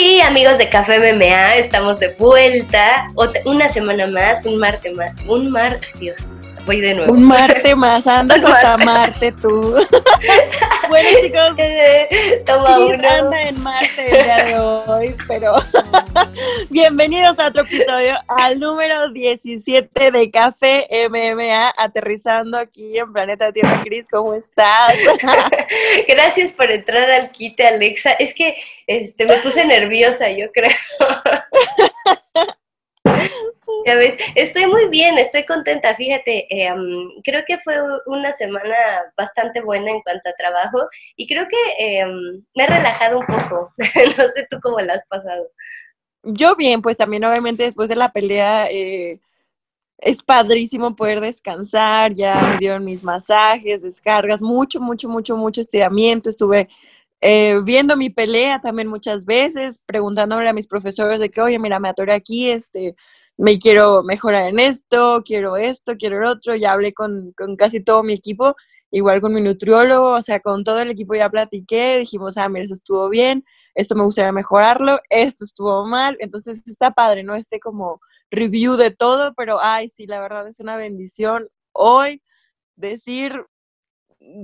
Y amigos de Café MMA, estamos de vuelta. una semana más, un martes más. Un mar, Dios, voy de nuevo. Un Marte más, andas hasta Marte tú. bueno chicos, toma uno. anda en Marte el día de hoy, pero bienvenidos a otro episodio, al número 17 de Café MMA, aterrizando aquí en Planeta Tierra. Cris, ¿cómo estás? Gracias por entrar al quite, Alexa. Es que este, me puse nerviosa, yo creo. Estoy muy bien, estoy contenta, fíjate, eh, creo que fue una semana bastante buena en cuanto a trabajo y creo que eh, me he relajado un poco, no sé tú cómo la has pasado. Yo bien, pues también obviamente después de la pelea eh, es padrísimo poder descansar, ya me dieron mis masajes, descargas, mucho, mucho, mucho, mucho estiramiento, estuve viendo mi pelea también muchas veces, preguntándole a mis profesores de que, oye, mira, me atoré aquí, este, me quiero mejorar en esto, quiero esto, quiero el otro, ya hablé con, casi todo mi equipo, igual con mi nutriólogo, o sea, con todo el equipo ya platiqué, dijimos, ah, mira, eso estuvo bien, esto me gustaría mejorarlo, esto estuvo mal, entonces está padre, ¿no? Este como review de todo, pero, ay, sí, la verdad es una bendición hoy decir,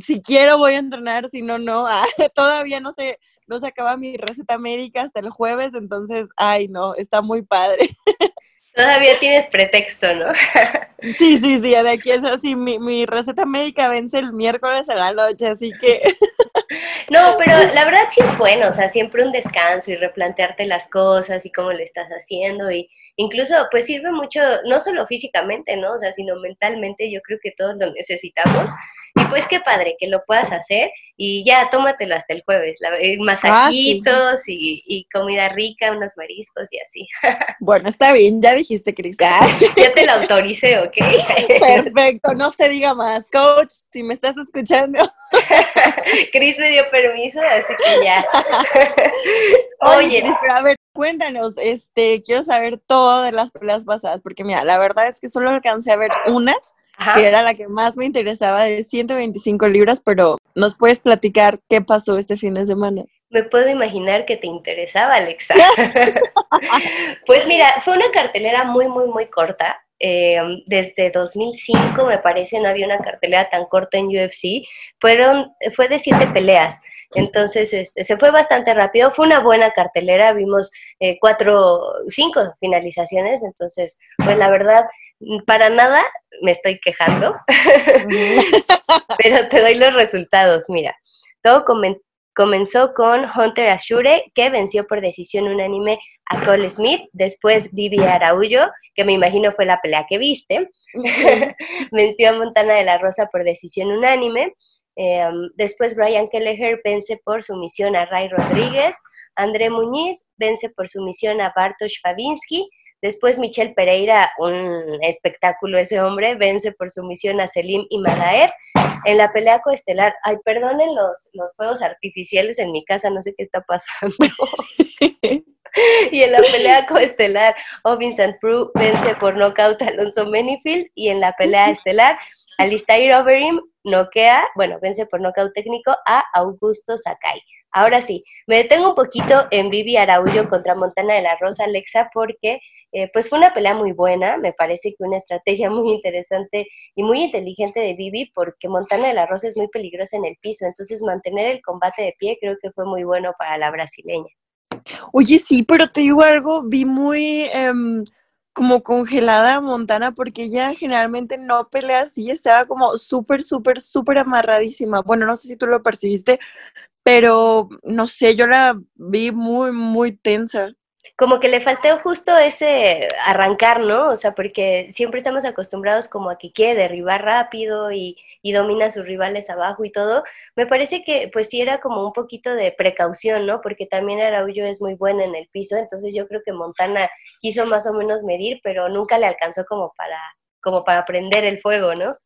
si quiero voy a entrenar, si no, no, ah, todavía no sé, no se acaba mi receta médica hasta el jueves, entonces, ay, no, está muy padre. Todavía tienes pretexto, ¿no? Sí, sí, sí, de aquí es así, mi, mi receta médica vence el miércoles a la noche, así que... No, pero la verdad sí es bueno, o sea, siempre un descanso y replantearte las cosas y cómo lo estás haciendo y incluso pues sirve mucho, no solo físicamente, ¿no? O sea, sino mentalmente, yo creo que todos lo necesitamos y pues qué padre que lo puedas hacer y ya tómatelo hasta el jueves, la, eh, ah, masajitos y, comida rica, unos mariscos y así. Bueno, está bien, ya dijiste, Cris. Ya, te lo autoricé, ¿ok? Perfecto, no se diga más. Coach, si me estás escuchando. Cris me dio permiso, así que ya. Oye, Cris, pero a ver, cuéntanos, este, quiero saber todo de las peleas pasadas, porque mira, la verdad es que solo alcancé a ver una que era la que más me interesaba de 125 libras, pero ¿nos puedes platicar qué pasó este fin de semana? Me puedo imaginar que te interesaba, Alexa. pues mira, fue una cartelera muy, muy, muy corta. Eh, desde 2005, me parece, no había una cartelera tan corta en UFC. Fueron, fue de siete peleas. Entonces, este, se fue bastante rápido. Fue una buena cartelera. Vimos eh, cuatro, cinco finalizaciones. Entonces, pues la verdad, para nada me estoy quejando, pero te doy los resultados. Mira, todo comenzó con Hunter Ashure, que venció por decisión unánime a Cole Smith, después Vivi Araullo, que me imagino fue la pelea que viste, venció a Montana de la Rosa por decisión unánime, em, después Brian Kelleher vence por sumisión a Ray Rodríguez, André Muñiz vence por sumisión a Bartosz Fabinsky, Después Michel Pereira, un espectáculo ese hombre, vence por sumisión a Selim y Madaer. En la pelea coestelar, ay, perdonen los, los fuegos artificiales en mi casa, no sé qué está pasando. y en la pelea coestelar, Vincent Prue vence por nocaut a Alonso Menifield. Y en la pelea estelar, Alistair Overeem noquea, bueno, vence por nocaut técnico a Augusto Sakai. Ahora sí, me detengo un poquito en Vivi Araullo contra Montana de la Rosa, Alexa, porque eh, pues fue una pelea muy buena, me parece que una estrategia muy interesante y muy inteligente de Vivi, porque Montana de la Rosa es muy peligrosa en el piso, entonces mantener el combate de pie creo que fue muy bueno para la brasileña. Oye, sí, pero te digo algo, vi muy em, como congelada Montana porque ella generalmente no pelea así, estaba como súper, súper, súper amarradísima. Bueno, no sé si tú lo percibiste, pero no sé, yo la vi muy, muy tensa como que le faltó justo ese arrancar, ¿no? O sea, porque siempre estamos acostumbrados como a que quiere derribar rápido y, y, domina a sus rivales abajo y todo. Me parece que pues sí era como un poquito de precaución, ¿no? Porque también Araullo es muy buena en el piso, entonces yo creo que Montana quiso más o menos medir, pero nunca le alcanzó como para, como para prender el fuego, ¿no?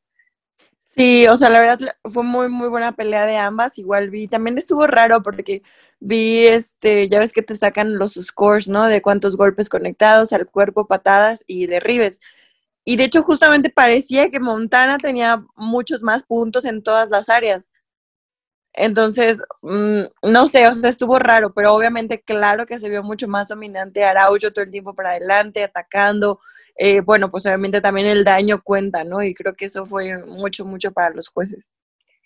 Sí, o sea, la verdad fue muy, muy buena pelea de ambas. Igual vi, también estuvo raro porque vi, este, ya ves que te sacan los scores, ¿no? De cuántos golpes conectados al cuerpo, patadas y derribes. Y de hecho, justamente parecía que Montana tenía muchos más puntos en todas las áreas. Entonces, mm, no sé, o sea, estuvo raro, pero obviamente claro que se vio mucho más dominante Araujo todo el tiempo para adelante, atacando. Eh, bueno, pues obviamente también el daño cuenta, ¿no? Y creo que eso fue mucho, mucho para los jueces.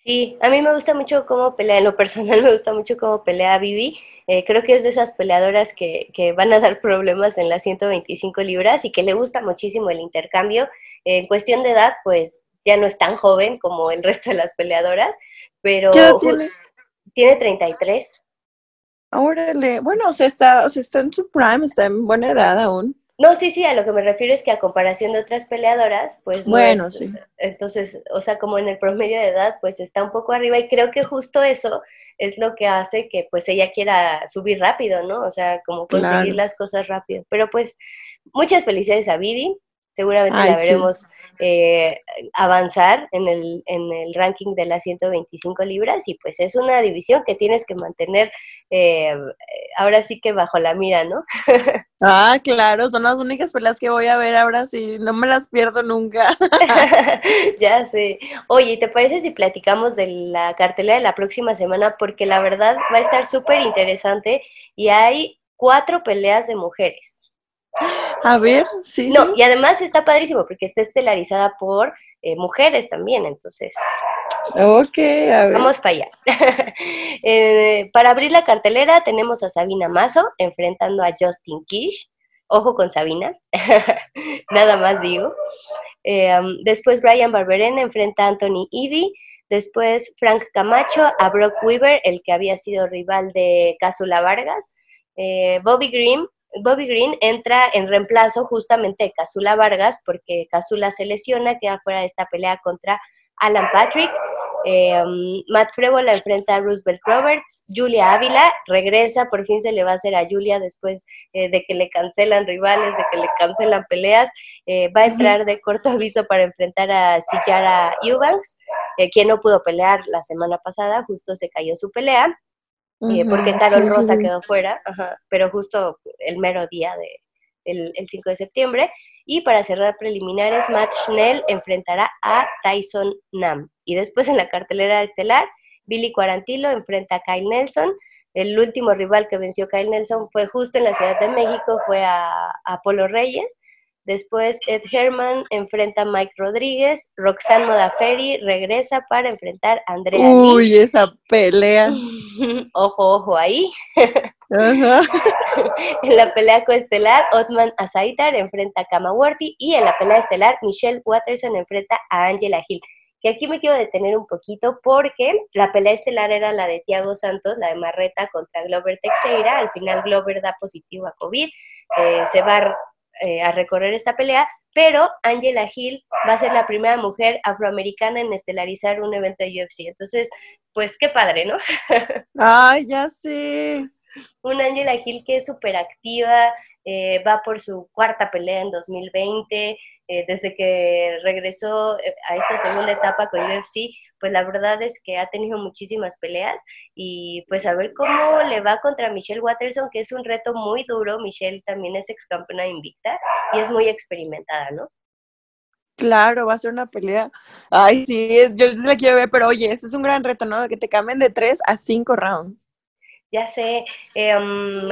Sí, a mí me gusta mucho cómo pelea, en lo personal me gusta mucho cómo pelea Vivi. Eh, creo que es de esas peleadoras que, que, van a dar problemas en las 125 libras y que le gusta muchísimo el intercambio. en cuestión de edad, pues ya no es tan joven como el resto de las peleadoras, pero tiene? tiene 33. Órale, bueno, o sea, está, o sea, está en su prime, está en buena edad aún. No, sí, sí, a lo que me refiero es que a comparación de otras peleadoras, pues bueno, sí. Entonces, o sea, como en el promedio de edad, pues está un poco arriba y creo que justo eso es lo que hace que pues ella quiera subir rápido, ¿no? O sea, como conseguir las cosas rápido. Pero pues muchas felicidades a Vivi, seguramente la veremos eh, avanzar en el, en el ranking de las 125 libras y pues es una división que tienes que mantener eh, ahora sí que bajo la mira, ¿no? ah, claro, son las únicas peleas que voy a ver ahora sí, no me las pierdo nunca. ya sé. Oye, ¿te parece si platicamos de la cartelera de la próxima semana? Porque la verdad va a estar súper interesante y hay cuatro peleas de mujeres. A ver, sí. No, y además está padrísimo porque está estelarizada por eh, mujeres también, entonces. Ok, a ver. Vamos para allá. Eh, para abrir la cartelera tenemos a Sabina Mazo enfrentando a Justin Kish. Ojo con Sabina, nada más digo. Eh, después Brian Barberena enfrenta a Anthony Ivy. Después Frank Camacho a Brock Weaver, el que había sido rival de Casula Vargas. Bobby Green Bobby Green entra en reemplazo justamente de Casula Vargas porque Casula se lesiona, queda fuera de esta pelea contra Alan Patrick. Eh, Matt la enfrenta a Roosevelt Roberts. Julia Ávila regresa, por fin se le va a hacer a Julia después eh, de que le cancelan rivales, de que le cancelan peleas. Eh, va a entrar de corto aviso para enfrentar a Sillara Eubanks, eh, quien no pudo pelear la semana pasada, justo se cayó su pelea. Eh, porque Carol Rosa quedó fuera, pero justo el mero día de, el, 5 de septiembre. Y para cerrar preliminares, Matt Schnell enfrentará a Tyson Nam. Y después en la cartelera estelar, Billy Cuarantilo enfrenta a Kyle Nelson. El último rival que venció Kyle Nelson fue justo en la Ciudad de México, fue a, a Polo Reyes. Después Ed Herman enfrenta a Mike Rodríguez, Roxanne Modafferi regresa para enfrentar a Andrea Uy, esa pelea. ojo, ojo ahí. en la pelea coestelar, Otman Azaitar enfrenta a Kama y en la pelea estelar, Michelle Watterson enfrenta a Angela Hill. Que aquí me quiero detener un poquito porque la pelea estelar era la de Tiago Santos, la de Marreta contra Glover Teixeira. Al final Glover da positivo a COVID, eh, se va eh, a recorrer esta pelea, pero Angela Hill va a ser la primera mujer afroamericana en estelarizar un evento de UFC. Entonces, pues qué padre, ¿no? Ay, ya sé. Una Angela Hill que es súper activa, eh, va por su cuarta pelea en 2020, eh, desde que regresó eh, a esta segunda etapa con UFC, pues la verdad es que ha tenido muchísimas peleas y pues a ver cómo le va contra Michelle Watterson, que es un reto muy duro. Michelle también es ex campeona invicta y es muy experimentada, ¿no? Claro, va a ser una pelea. Ay, sí, yo la quiero ver, pero oye, ese es un gran reto, ¿no? Que te cambien de tres a cinco rounds ya sé, em,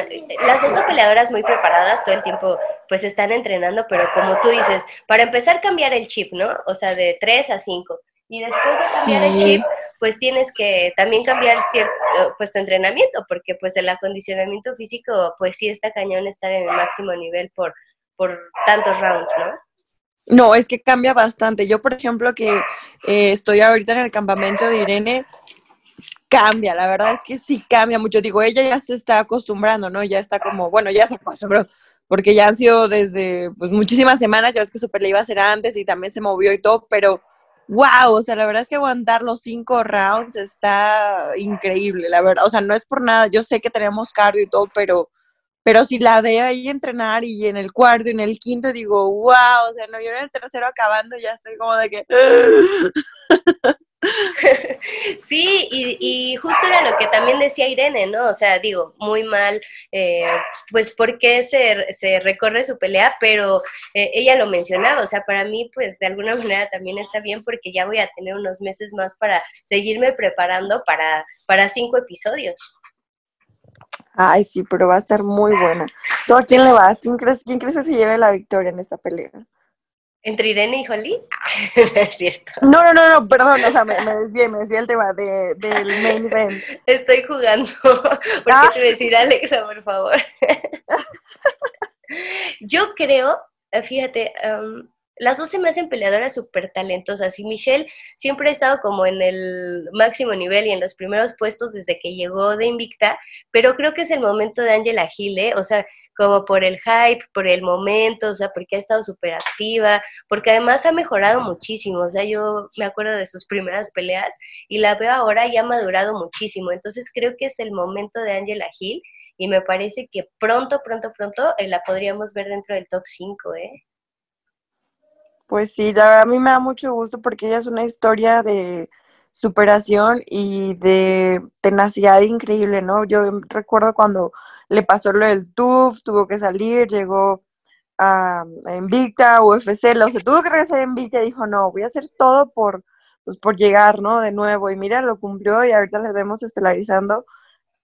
las dos peleadoras muy preparadas, todo el tiempo pues están entrenando, pero como tú dices, para empezar cambiar el chip, ¿no? O sea, de 3 a 5. Y después de cambiar el chip, pues tienes que también cambiar cierto, pues tu entrenamiento, porque pues el acondicionamiento físico, pues sí está cañón estar en el máximo nivel por, por tantos rounds, ¿no? No, es que cambia bastante. Yo, por ejemplo, que eh, estoy ahorita en el campamento de Irene, cambia, la verdad es que sí cambia mucho. Digo, ella ya se está acostumbrando, ¿no? Ya está como, bueno, ya se acostumbró, porque ya han sido desde pues, muchísimas semanas, ya ves que su pelea iba a ser antes y también se movió y todo, pero wow, o sea, la verdad es que aguantar los cinco rounds está increíble, la verdad. O sea, no es por nada, yo sé que tenemos cardio y todo, pero, pero si la veo ahí entrenar y en el cuarto y en el quinto digo, wow, o sea, no, yo en el tercero acabando ya estoy como de que... sí, y, justo era lo que también decía Irene, ¿no? O sea, digo, muy mal, eh, pues porque se, se recorre su pelea, pero eh, ella lo mencionaba, o sea, para mí, pues de alguna manera también está bien porque ya voy a tener unos meses más para seguirme preparando para, para cinco episodios. Ay, sí, pero va a estar muy buena. ¿Tú a quién le vas? ¿Quién crees, quién crees que se lleve la victoria en esta pelea? ¿Entre Irene y es cierto. No, no, no, no, perdón, o sea, me, me desvié, me desvié el tema de, del main event. Estoy jugando, porque ah. te decir Alexa, por favor. Yo creo, eh, fíjate, um, las dos se me hacen peleadoras súper talentosas y Michelle siempre ha estado como en el máximo nivel y en los primeros puestos desde que llegó de Invicta, pero creo que es el momento de Angela Gile, ¿eh? o sea, como por el hype, por el momento, o sea, porque ha estado súper activa, porque además ha mejorado muchísimo, o sea, yo me acuerdo de sus primeras peleas y la veo ahora y ha madurado muchísimo, entonces creo que es el momento de Angela Hill y me parece que pronto, pronto, pronto eh, la podríamos ver dentro del top 5, ¿eh? Pues sí, la verdad a mí me da mucho gusto porque ella es una historia de superación y de tenacidad increíble, ¿no? Yo recuerdo cuando le pasó lo del TUF, tuvo que salir, llegó a, Invicta, UFC, lo se tuvo que regresar a Invicta y dijo, no, voy a hacer todo por, pues, por llegar, ¿no? De nuevo. Y mira, lo cumplió y ahorita les vemos estelarizando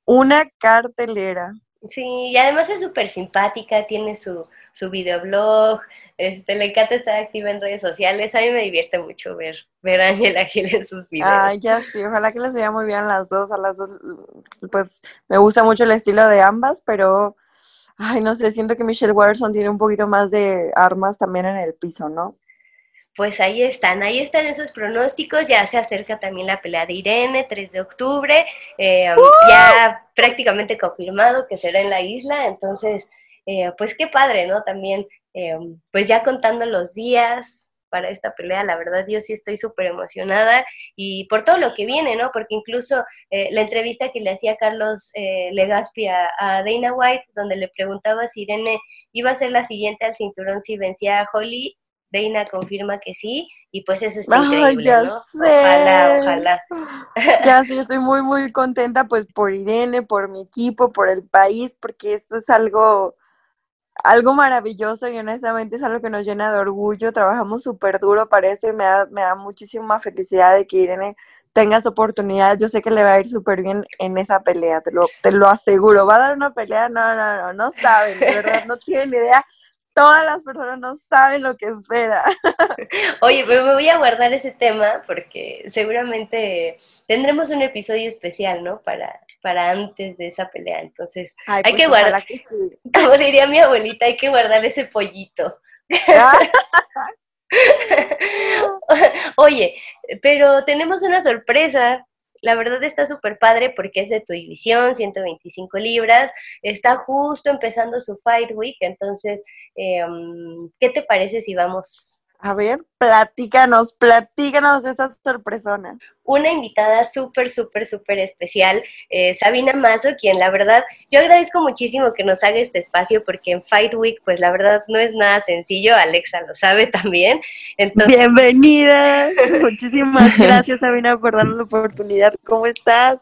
una cartelera. Sí, y además es súper simpática, tiene su, su videoblog, este, le encanta estar activa en redes sociales. A mí me divierte mucho ver, ver a Ángela Gil en sus videos. Ah, ya sí, ojalá que les vea muy bien las dos. A las dos, pues me gusta mucho el estilo de ambas, pero, ay, no sé, siento que Michelle Watterson tiene un poquito más de armas también en el piso, ¿no? Pues ahí están, ahí están esos pronósticos, ya se acerca también la pelea de Irene, 3 de octubre, eh, ya prácticamente confirmado que será en la isla, entonces, eh, pues qué padre, ¿no? También, eh, pues ya contando los días para esta pelea, la verdad yo sí estoy súper emocionada y por todo lo que viene, ¿no? Porque incluso la entrevista que le hacía Carlos Legaspi a, a, Dana White, donde le preguntaba si Irene iba a ser la siguiente al cinturón si vencía a Holly, Deina confirma que sí, y pues eso está increíble, ya ¿no? Ojalá, ojalá. Ya sí, estoy muy, muy contenta pues por Irene, por mi equipo, por el país, porque esto es algo, algo maravilloso y honestamente es algo que nos llena de orgullo. Trabajamos súper duro para eso y me da, me da muchísima felicidad de que Irene tenga esa oportunidad. Yo sé que le va a ir súper bien en esa pelea, te lo, te lo aseguro. ¿Va a dar una pelea? No, no, no, no saben, de verdad, no tienen idea todas las personas no saben lo que espera. Oye, pero me voy a guardar ese tema porque seguramente tendremos un episodio especial, ¿no? Para, para antes de esa pelea. Entonces, hay pues que guardar, como diría mi abuelita, hay que guardar ese pollito. Ah. Oye, pero tenemos una sorpresa la verdad está súper padre porque es de tu división, 125 libras, está justo empezando su Fight Week, entonces, em, ¿qué te parece si vamos a ver, platícanos, platícanos esa sorpresona. Una invitada súper, súper, súper especial, eh, Sabina Mazo, quien la verdad, yo agradezco muchísimo que nos haga este espacio porque en Fight Week, pues la verdad no es nada sencillo, Alexa lo sabe también. Bienvenida, muchísimas gracias Sabina por darnos la oportunidad. ¿Cómo estás?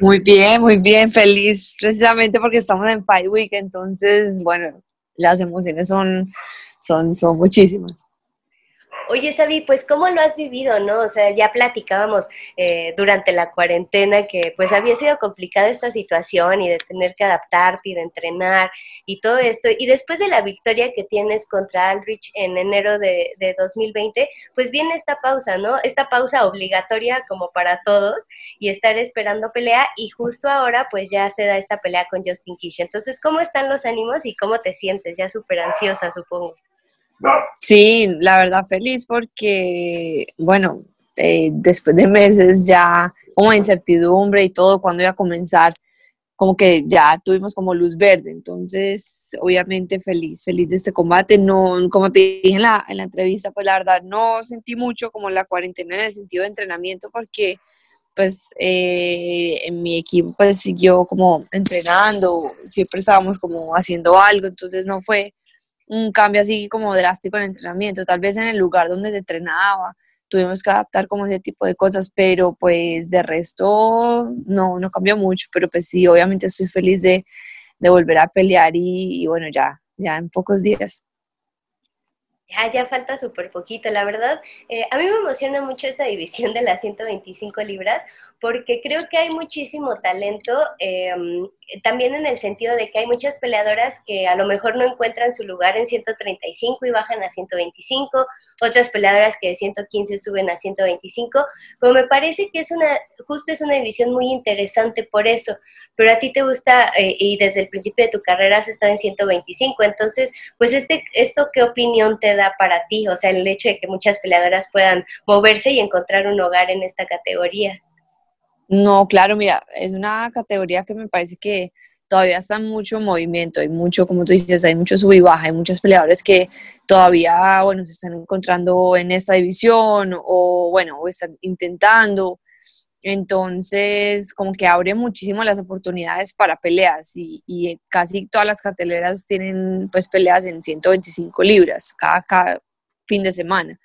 Muy bien, muy bien, feliz, precisamente porque estamos en Fight Week, entonces, bueno, las emociones son, son, son muchísimas. Oye, Sabi, pues ¿cómo lo has vivido, no? O sea, ya platicábamos eh, durante la cuarentena que pues había sido complicada esta situación y de tener que adaptarte y de entrenar y todo esto. Y después de la victoria que tienes contra Aldrich en enero de, de 2020, pues viene esta pausa, ¿no? Esta pausa obligatoria como para todos y estar esperando pelea y justo ahora pues ya se da esta pelea con Justin Kish. Entonces, ¿cómo están los ánimos y cómo te sientes? Ya súper ansiosa, supongo. Sí, la verdad feliz porque, bueno, eh, después de meses ya como incertidumbre y todo, cuando iba a comenzar, como que ya tuvimos como luz verde, entonces obviamente feliz, feliz de este combate, no, como te dije en la, en la entrevista, pues la verdad no sentí mucho como la cuarentena en el sentido de entrenamiento porque pues eh, en mi equipo pues siguió como entrenando, siempre estábamos como haciendo algo, entonces no fue un cambio así como drástico en el entrenamiento. Tal vez en el lugar donde se entrenaba tuvimos que adaptar como ese tipo de cosas, pero pues de resto no, no cambió mucho, pero pues sí, obviamente estoy feliz de, volver a pelear y, bueno, ya, ya en pocos días. Ya, ya falta súper poquito, la verdad. Eh, a mí me emociona mucho esta división de las 125 libras porque creo que hay muchísimo talento, em, también en el sentido de que hay muchas peleadoras que a lo mejor no encuentran su lugar en 135 y bajan a 125, otras peleadoras que de 115 suben a 125, pero me parece que es una, justo es una división muy interesante por eso, pero a ti te gusta eh, y desde el principio de tu carrera has estado en 125, entonces, pues este, esto qué opinión te da para ti, o sea, el hecho de que muchas peleadoras puedan moverse y encontrar un hogar en esta categoría. No, claro, mira, es una categoría que me parece que todavía está mucho movimiento, hay mucho, como tú dices, hay mucho sub y baja, hay muchos peleadores que todavía, bueno, se están encontrando en esta división o, bueno, o están intentando. Entonces, como que abre muchísimo las oportunidades para peleas y, casi todas las carteleras tienen pues peleas en 125 libras cada, cada fin de semana.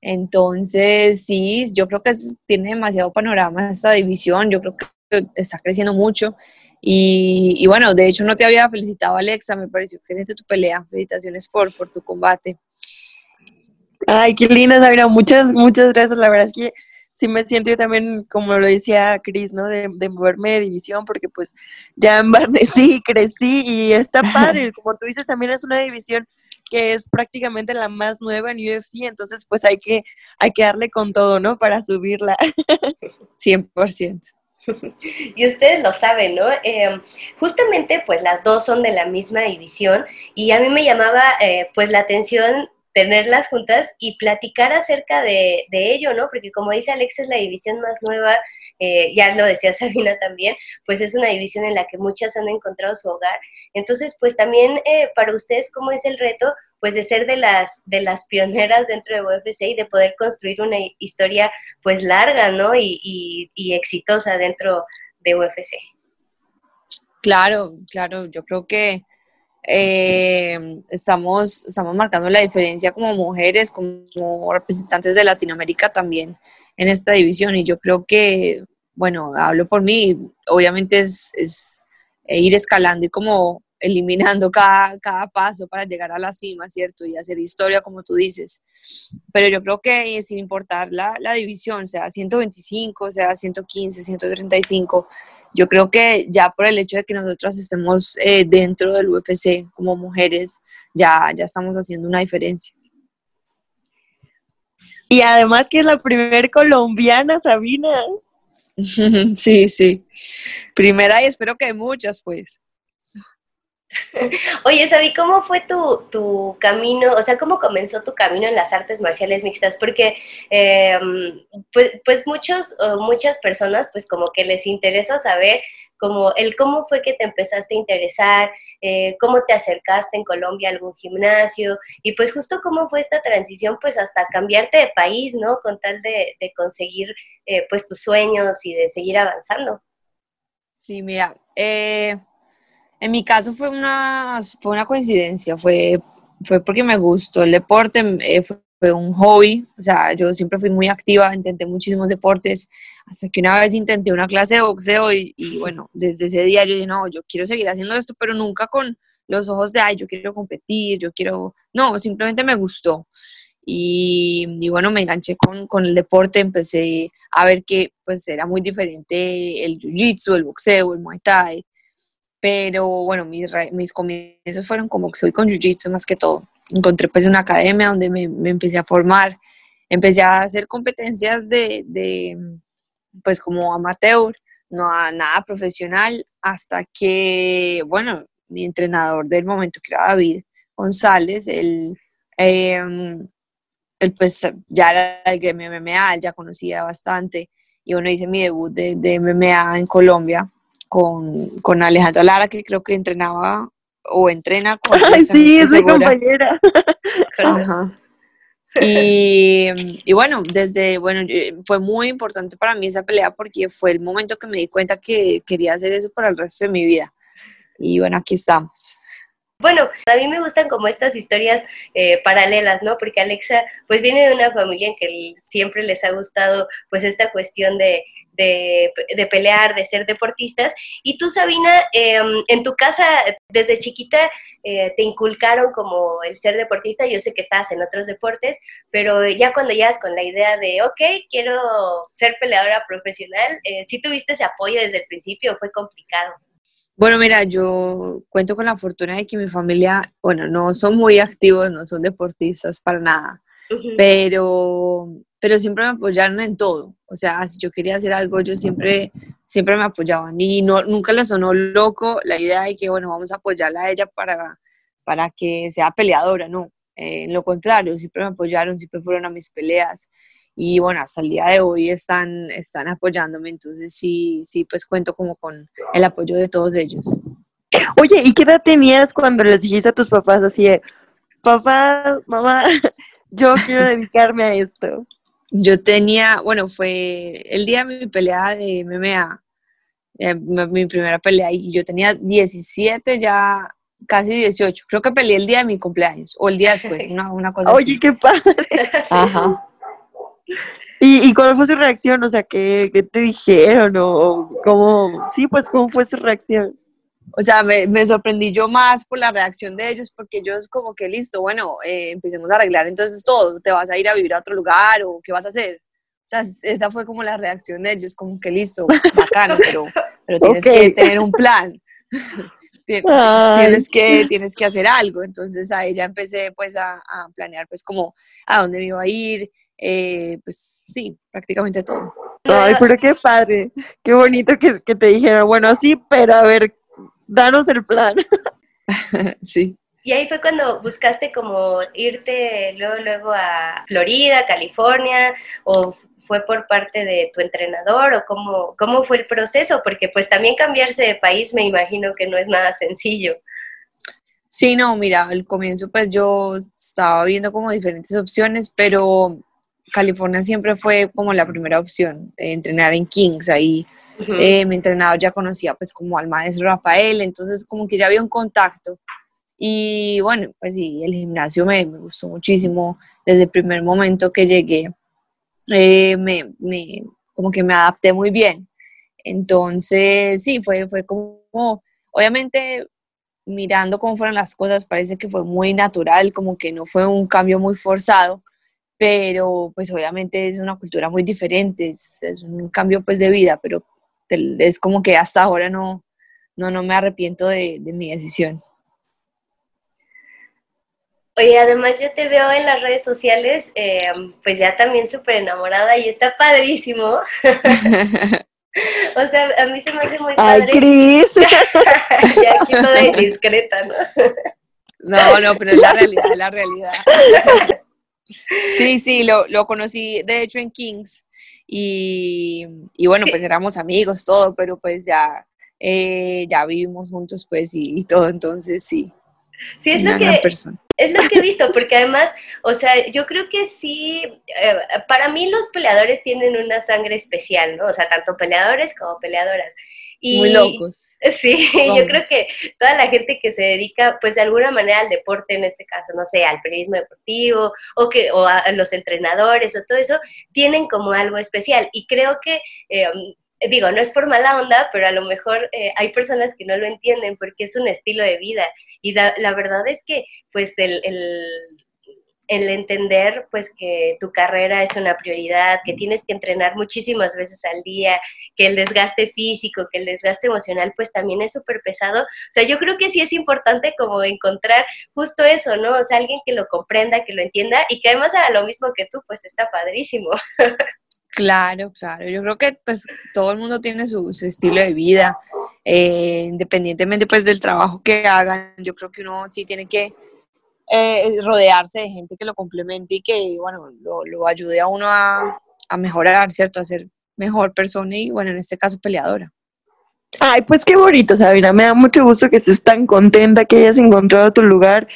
Entonces, sí, yo creo que tiene demasiado panorama esta división, yo creo que está creciendo mucho. Y, bueno, de hecho no te había felicitado Alexa, me pareció excelente tu pelea. Felicitaciones por, por tu combate. Ay, qué linda, Sabina. Muchas, muchas gracias. La verdad es que sí me siento yo también, como lo decía Cris, ¿no? De, de, moverme de división, porque pues ya embarnecí, crecí y está padre. Como tú dices, también es una división que es prácticamente la más nueva en UFC, entonces pues hay que, hay que darle con todo, ¿no? Para subirla. 100%. Y ustedes lo saben, ¿no? Em, justamente pues las dos son de la misma división y a mí me llamaba eh, pues la atención tenerlas juntas y platicar acerca de, de, ello, ¿no? Porque como dice Alex, es la división más nueva, eh, ya lo decía Sabina también, pues es una división en la que muchas han encontrado su hogar. Entonces, pues también eh, para ustedes, ¿cómo es el reto? Pues de ser de las, de las pioneras dentro de UFC y de poder construir una historia pues larga, ¿no? Y, y, y exitosa dentro de UFC. Claro, claro, yo creo que eh, estamos, estamos marcando la diferencia como mujeres, como representantes de Latinoamérica también en esta división y yo creo que, bueno, hablo por mí, obviamente es, es ir escalando y como eliminando cada, cada paso para llegar a la cima, ¿cierto? Y hacer historia, como tú dices. Pero yo creo que sin importar la, la división, sea 125, sea 115, 135, yo creo que ya por el hecho de que nosotras estemos eh, dentro del UFC como mujeres, ya, ya estamos haciendo una diferencia. Y además que es la primera colombiana, Sabina. sí, sí. Primera y espero que muchas, pues. Oye, Sabi, ¿cómo fue tu, camino? O sea, ¿cómo comenzó tu camino en las artes marciales mixtas? Porque, em, pues, pues, muchos, muchas personas, pues como que les interesa saber como el cómo fue que te empezaste a interesar, eh, cómo te acercaste en Colombia a algún gimnasio y pues justo cómo fue esta transición pues hasta cambiarte de país, ¿no? Con tal de, conseguir eh, pues tus sueños y de seguir avanzando. Sí, mira, eh, en mi caso fue una, fue una coincidencia, fue, fue porque me gustó el deporte, eh, fue, un hobby, o sea, yo siempre fui muy activa, intenté muchísimos deportes, hasta que una vez intenté una clase de boxeo y, bueno, desde ese día yo dije, no, yo quiero seguir haciendo esto, pero nunca con los ojos de, ay, yo quiero competir, yo quiero, no, simplemente me gustó. Y, y, bueno, me enganché con, con, el deporte, empecé a ver que pues era muy diferente el jiu-jitsu, el boxeo, el muay thai, pero bueno, mis, mis comienzos fueron como que soy con Jiu-Jitsu más que todo. Encontré pues una academia donde me, empecé a formar, empecé a hacer competencias de, de pues como amateur, no a nada profesional, hasta que, bueno, mi entrenador del momento, que era David González, él, eh, pues ya era el gremio MMA, ya conocía bastante, y bueno, hice mi debut de, de MMA en Colombia, con, con Alejandra Lara, que creo que entrenaba o entrena con... Ay, sí, es compañera. Ajá. Y, y, bueno, desde, bueno, fue muy importante para mí esa pelea porque fue el momento que me di cuenta que quería hacer eso para el resto de mi vida. Y bueno, aquí estamos. Bueno, a mí me gustan como estas historias eh, paralelas, ¿no? Porque Alexa pues viene de una familia en que siempre les ha gustado pues esta cuestión de, de, pelear, de ser deportistas. Y tú, Sabina, em, en tu casa desde chiquita eh, te inculcaron como el ser deportista. Yo sé que estabas en otros deportes, pero ya cuando llegas con la idea de, ok, quiero ser peleadora profesional, eh, ¿sí tuviste ese apoyo desde el principio fue complicado? Bueno, mira, yo cuento con la fortuna de que mi familia, bueno, no son muy activos, no son deportistas para nada, pero, pero siempre me apoyaron en todo. O sea, si yo quería hacer algo, yo siempre, siempre me apoyaban. Y no, nunca le sonó loco la idea de que, bueno, vamos a apoyarla a ella para, para que sea peleadora, no. Eh, en lo contrario, siempre me apoyaron, siempre fueron a mis peleas y bueno, hasta el día de hoy están, están apoyándome, entonces sí, sí, pues cuento como con el apoyo de todos ellos. Oye, ¿y qué edad tenías cuando les dijiste a tus papás así de, papá, mamá, yo quiero dedicarme a esto? Yo tenía, bueno, fue el día de mi pelea de MMA, eh, mi primera pelea, y yo tenía 17 ya, casi 18. Creo que peleé el día de mi cumpleaños, o el día después, una, una cosa Oye, qué padre. Ajá. ¿Y, ¿Y, cuál fue su reacción? O sea, ¿qué, qué te dijeron? ¿O cómo? Sí, pues, ¿cómo fue su reacción? O sea, me, me, sorprendí yo más por la reacción de ellos, porque ellos como que listo, bueno, eh, empecemos a arreglar entonces todo, ¿te vas a ir a vivir a otro lugar o qué vas a hacer? O sea, esa fue como la reacción de ellos, como que listo, bacano, pero, pero tienes que tener un plan. tienes, que, tienes que hacer algo. Entonces ahí ya empecé pues a, a planear pues como a dónde me iba a ir, eh, pues sí, prácticamente todo. Ay, pero qué padre, qué bonito que, que te dijeron, bueno, sí, pero a ver, danos el plan. sí. Y ahí fue cuando buscaste como irte luego, luego a Florida, California, o fue por parte de tu entrenador, o cómo, cómo fue el proceso, porque pues también cambiarse de país me imagino que no es nada sencillo. Sí, no, mira, al comienzo pues yo estaba viendo como diferentes opciones, pero California siempre fue como la primera opción, entrenar en Kings, ahí eh, mi entrenador ya conocía pues como al maestro Rafael, entonces como que ya había un contacto. Y bueno, pues sí, el gimnasio me, gustó muchísimo desde el primer momento que llegué, eh, me, me, como que me adapté muy bien. Entonces, sí, fue, fue como, obviamente mirando cómo fueron las cosas, parece que fue muy natural, como que no fue un cambio muy forzado, pero pues obviamente es una cultura muy diferente, es, un cambio pues de vida, pero es como que hasta ahora no, no, no me arrepiento de, mi decisión. Oye, además yo te veo en las redes sociales, eh, pues ya también súper enamorada y está padrísimo. o sea, a mí se me hace muy padre. ¡Ay, Cris! ya aquí de discreta, ¿no? no, no, pero es la realidad, es la realidad. Sí, sí, lo, lo conocí de hecho en Kings y, y bueno, pues éramos amigos, todo, pero pues ya, eh, ya vivimos juntos pues y, todo, entonces sí. Sí, es lo, que, es lo que he visto, porque además, o sea, yo creo que sí, eh, para mí los peleadores tienen una sangre especial, ¿no? O sea, tanto peleadores como peleadoras. Muy locos. Sí, yo creo que toda la gente que se dedica, pues de alguna manera al deporte, en este caso, no sé, al periodismo deportivo o, que, o a los entrenadores o todo eso, tienen como algo especial. Y creo que... Eh, digo, no es por mala onda, pero a lo mejor eh, hay personas que no lo entienden porque es un estilo de vida. Y la verdad es que, pues, el, el entender pues que tu carrera es una prioridad, que tienes que entrenar muchísimas veces al día, que el desgaste físico, que el desgaste emocional pues también es súper pesado. O sea, yo creo que sí es importante como encontrar justo eso, ¿no? O sea, alguien que lo comprenda, que lo entienda y que además haga lo mismo que tú, pues está padrísimo. Claro, claro. Yo creo que pues todo el mundo tiene su, estilo de vida, eh, independientemente pues del trabajo que hagan. Yo creo que uno sí tiene que eh, rodearse de gente que lo complemente y que, bueno, lo, ayude a uno a, mejorar, ¿cierto? A ser mejor persona y, bueno, en este caso, peleadora. Ay, pues qué bonito, Sabina. Me da mucho gusto que estés tan contenta, que hayas encontrado tu lugar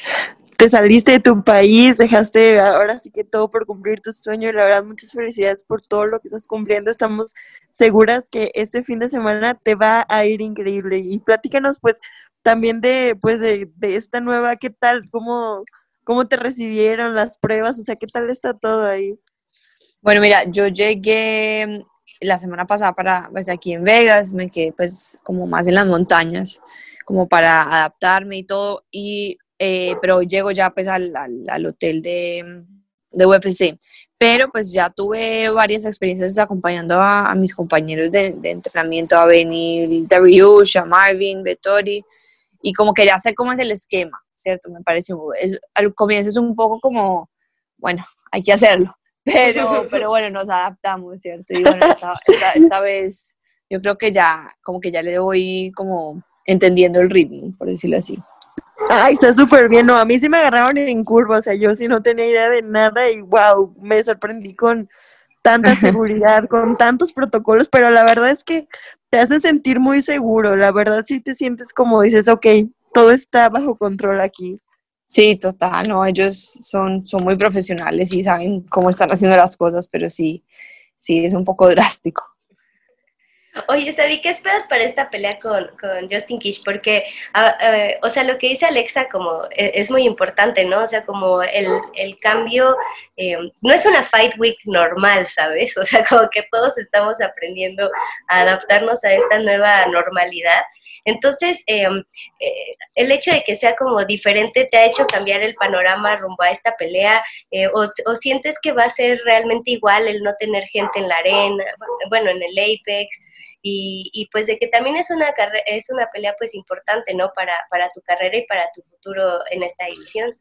te saliste de tu país, dejaste ahora sí que todo por cumplir tu sueño y la verdad muchas felicidades por todo lo que estás cumpliendo. Estamos seguras que este fin de semana te va a ir increíble y platícanos pues también de pues de, esta nueva, ¿qué tal? ¿Cómo, ¿Cómo te recibieron las pruebas? O sea, ¿qué tal está todo ahí? Bueno, mira, yo llegué la semana pasada para, pues aquí en Vegas, me quedé pues como más en las montañas, como para adaptarme y todo, y eh, pero llego ya pues al, al, hotel de, de, UFC. Pero pues ya tuve varias experiencias acompañando a, mis compañeros de, de, entrenamiento, a Benny, Dariush, a Marvin, Vettori, y como que ya sé cómo es el esquema, ¿cierto? Me parece, al comienzo es un poco como, bueno, hay que hacerlo, pero, pero bueno, nos adaptamos, ¿cierto? Y bueno, esta, esta vez yo creo que ya, como que ya le voy como entendiendo el ritmo, por decirlo así. Ay, está súper bien. No, a mí sí me agarraron en curva, o sea, yo sí no tenía idea de nada y wow, me sorprendí con tanta seguridad, con tantos protocolos, pero la verdad es que te hace sentir muy seguro. La verdad sí te sientes como dices, ok, todo está bajo control aquí. Sí, total, no, ellos son, son muy profesionales y saben cómo están haciendo las cosas, pero sí, sí, es un poco drástico. Oye, Sabi, ¿qué esperas para esta pelea con, Justin Kish? Porque, ah, eh, o sea, lo que dice Alexa como e, es, muy importante, ¿no? O sea, como el, cambio, eh, no es una fight week normal, ¿sabes? O sea, como que todos estamos aprendiendo a adaptarnos a esta nueva normalidad. Entonces, eh, el hecho de que sea como diferente te ha hecho cambiar el panorama rumbo a esta pelea, o sientes que va a ser realmente igual el no tener gente en la arena, bueno, en el Apex, y, pues de que también es una, es una pelea pues importante, ¿no? Para, para tu carrera y para tu futuro en esta división.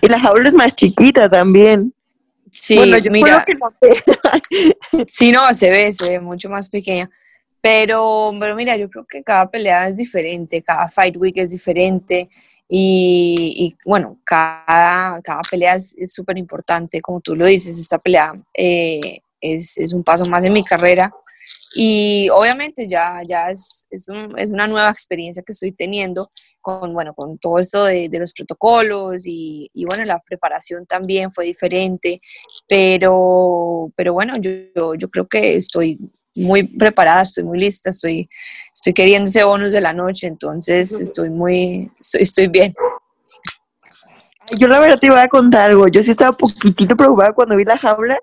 Y la jaula es más chiquita también. Sí, bueno, yo mira, que no sí, no, se ve, se ve mucho más pequeña. Pero, pero mira, yo creo que cada pelea es diferente, cada Fight Week es diferente. Y, bueno, cada, cada pelea es súper importante, como tú lo dices, esta pelea eh, es, es, un paso más en mi carrera y obviamente ya, ya es, es, una nueva experiencia que estoy teniendo con, bueno, con todo esto de, los protocolos y, bueno, la preparación también fue diferente, pero, pero bueno, yo, yo, creo que estoy muy preparada, estoy muy lista, estoy, estoy queriendo ese bonus de la noche, entonces estoy muy, estoy, estoy bien. Yo la verdad te iba a contar algo, yo sí estaba poquitito preocupada cuando vi la jaula,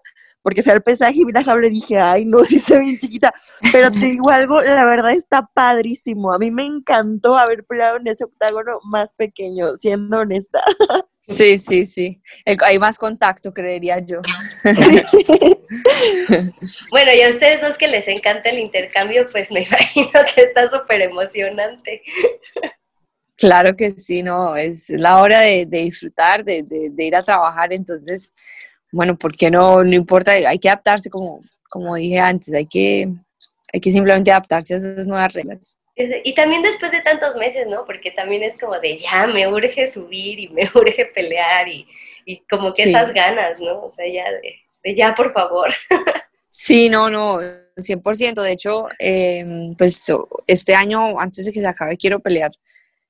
porque fui al pesaje y vi la jaula y dije, ay, no, sí está bien chiquita. Pero te digo algo, la verdad está padrísimo. A mí me encantó haber peleado en ese octágono más pequeño, siendo honesta. Sí, sí, sí. hay más contacto, creería yo. bueno, y a ustedes dos que les encanta el intercambio, pues me imagino que está súper emocionante. Claro que sí, no, es la hora de, disfrutar, de, de, ir a trabajar, entonces bueno, ¿por qué no? No importa, hay que adaptarse como, como dije antes, hay que, hay que simplemente adaptarse a esas nuevas reglas. Y también después de tantos meses, ¿no? Porque también es como de ya, me urge subir y me urge pelear y, y como que esas ganas, ¿no? O sea, ya de, ya, por favor. Sí, no, no, 100%. De hecho, em, pues este año, antes de que se acabe, quiero pelear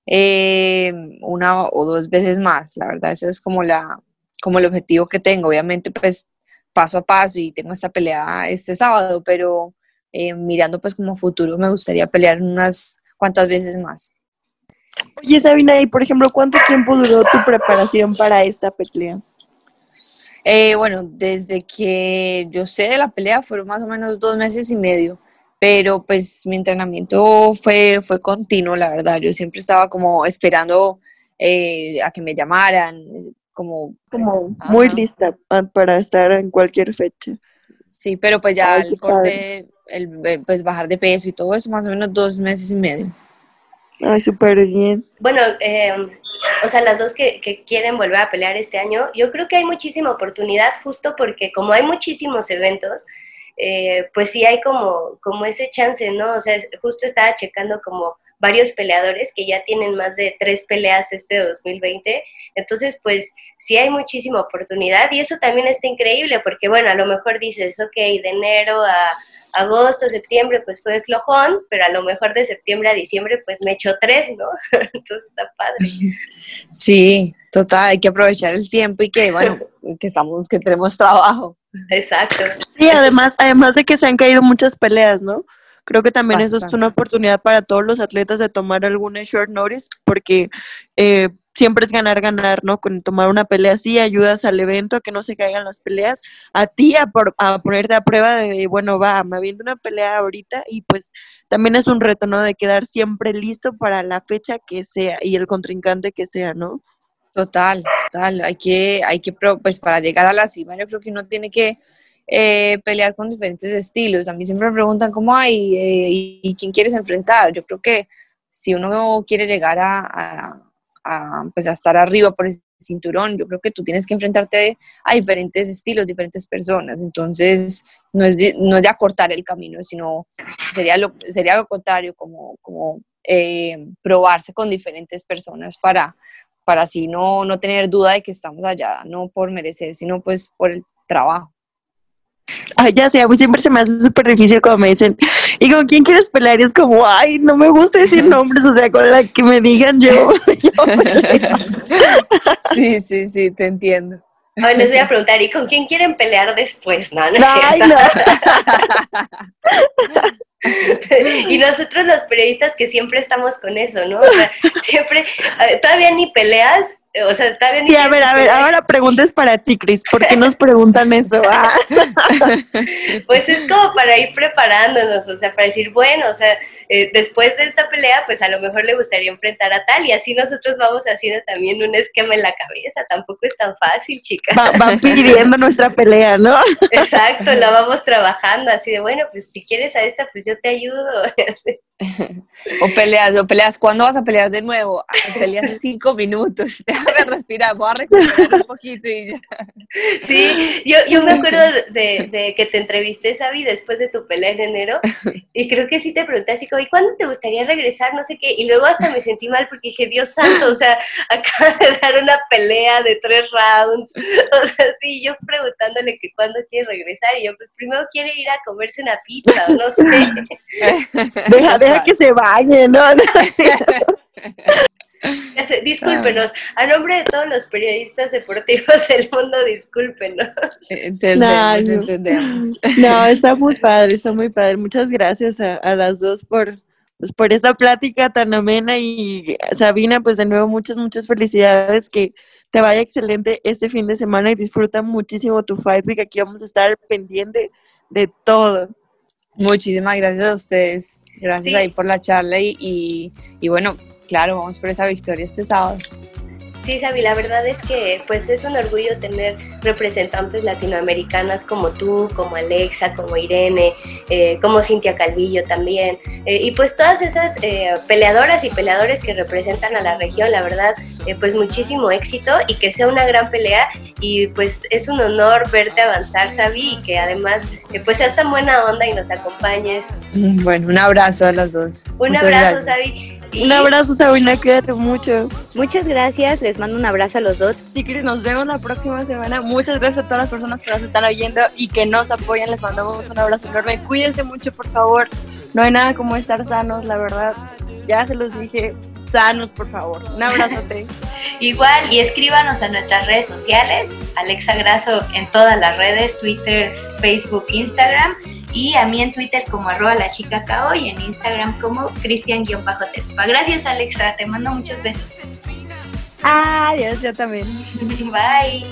em, una o dos veces más. La verdad, esa es como la, como el objetivo que tengo. Obviamente, pues paso a paso y tengo esta pelea este sábado, pero eh, mirando pues como futuro me gustaría pelear unas cuantas veces más. Oye, Sabina, y por ejemplo, ¿cuánto tiempo duró tu preparación para esta pelea? Eh, bueno, desde que yo sé de la pelea fueron más o menos dos meses y medio, pero pues mi entrenamiento fue, fue continuo, la verdad. Yo siempre estaba como esperando eh, a que me llamaran, como, como muy lista para estar en cualquier fecha. Sí, pero pues ya el corte, el, pues bajar de peso y todo eso, más o menos dos meses y medio. Ay, súper bien. Bueno, em, o sea, las dos que, que, quieren volver a pelear este año, yo creo que hay muchísima oportunidad justo porque como hay muchísimos eventos, eh, pues sí hay como, como ese chance, ¿no? O sea, justo estaba checando como varios peleadores que ya tienen más de tres peleas este 2020. Entonces, pues sí hay muchísima oportunidad y eso también está increíble porque, bueno, a lo mejor dices, ok, de enero a agosto, septiembre, pues fue flojón, pero a lo mejor de septiembre a diciembre, pues me echó tres, ¿no? Entonces está padre. Sí, Total, hay que aprovechar el tiempo y que, bueno, que estamos, que tenemos trabajo. Exacto. Sí, además, además de que se han caído muchas peleas, ¿no? Creo que también eso es una oportunidad para todos los atletas de tomar alguna short notice, porque eh, siempre es ganar, ganar, ¿no? Con tomar una pelea así, ayudas al evento a que no se caigan las peleas, a ti a, a ponerte a prueba de, bueno, va, me habiendo una pelea ahorita y pues también es un reto, ¿no? De quedar siempre listo para la fecha que sea y el contrincante que sea, ¿no? Total, total. Hay que, hay que, pues para llegar a la cima, yo creo que uno tiene que eh, pelear con diferentes estilos. A mí siempre me preguntan cómo hay eh, y, quién quieres enfrentar. Yo creo que si uno quiere llegar a, pues a estar arriba por el cinturón, yo creo que tú tienes que enfrentarte a diferentes estilos, diferentes personas. Entonces, no es de, no es de acortar el camino, sino sería lo, sería lo contrario, como, como eh, probarse con diferentes personas para para así no, no tener duda de que estamos allá, no por merecer, sino pues por el trabajo. Ay, ya sé, a mí siempre se me hace súper difícil cuando me dicen, ¿y con quién quieres pelear? Y es como, ay, no me gusta decir nombres, o sea, con la que me digan yo. sí, sí, sí, te entiendo. Ahora les voy a preguntar, ¿y con quién quieren pelear después? No, no, Ay, no. y nosotros los periodistas que siempre estamos con eso, ¿no? O sea, siempre, todavía ni peleas o sea, está bien. Sí, a ver, a ver, ahora preguntas para ti, Cris. ¿Por qué nos preguntan eso? Ah. pues es como para ir preparándonos, o sea, para decir, bueno, o sea, eh, después de esta pelea, pues a lo mejor le gustaría enfrentar a tal, y así nosotros vamos haciendo también un esquema en la cabeza. Tampoco es tan fácil, chicas. van pidiendo nuestra pelea, ¿no? Exacto, la vamos trabajando, así de, bueno, pues si quieres a esta, pues yo te ayudo. o peleas, o peleas, ¿cuándo vas a pelear de nuevo? Peleas en cinco minutos déjame respirar, voy a recuperar un poquito y ya. Sí, yo, yo me acuerdo de, de, que te entrevisté, Sabi, después de tu pelea en enero, y creo que sí te pregunté así como, ¿y cuándo te gustaría regresar? No sé qué, y luego hasta me sentí mal porque dije, Dios santo, o sea, acaba de dar una pelea de tres rounds, o sea, sí, yo preguntándole que cuándo quiere regresar, y yo, pues primero quiere ir a comerse una pizza, o no sé. Deja, deja que se bañe, ¿no? Discúlpenos, a nombre de todos los periodistas deportivos del mundo, discúlpenos. Entendemos, no, entendemos. No, está muy padre, está muy padre. Muchas gracias a, las dos por, pues, por esta plática tan amena y Sabina, pues de nuevo muchas, muchas felicidades, que te vaya excelente este fin de semana y disfruta muchísimo tu Fight Week, aquí vamos a estar pendiente de todo. Muchísimas gracias a ustedes, gracias ahí por la charla y, y bueno, Claro, vamos por esa victoria este sábado. Sí, Sabi, la verdad es que pues es un orgullo tener representantes latinoamericanas como tú, como Alexa, como Irene, eh, como Cintia Calvillo también, eh, y pues todas esas eh, peleadoras y peleadores que representan a la región, la verdad, pues muchísimo éxito y que sea una gran pelea y pues es un honor verte avanzar, Sabi, y que además pues seas tan buena onda y nos acompañes. Bueno, un abrazo a las dos. Un abrazo, Sabi. Un abrazo, Sabina, cuídate mucho. Muchas gracias, les mando un abrazo a los dos. Sí, Cris, nos vemos la próxima semana. Muchas gracias a todas las personas que nos están oyendo y que nos apoyan. Les mandamos un abrazo enorme. Cuídense mucho, por favor. No hay nada como estar sanos, la verdad. Ya se los dije, sanos, por favor. Un abrazote. Igual, y escríbanos a nuestras redes sociales, Alexa Graso en todas las redes, Twitter, Facebook, Instagram y a mí en Twitter como arroba la chica KO y en Instagram como cristian-texpa. Gracias Alexa, te mando muchos besos. Adiós, yo también. Bye.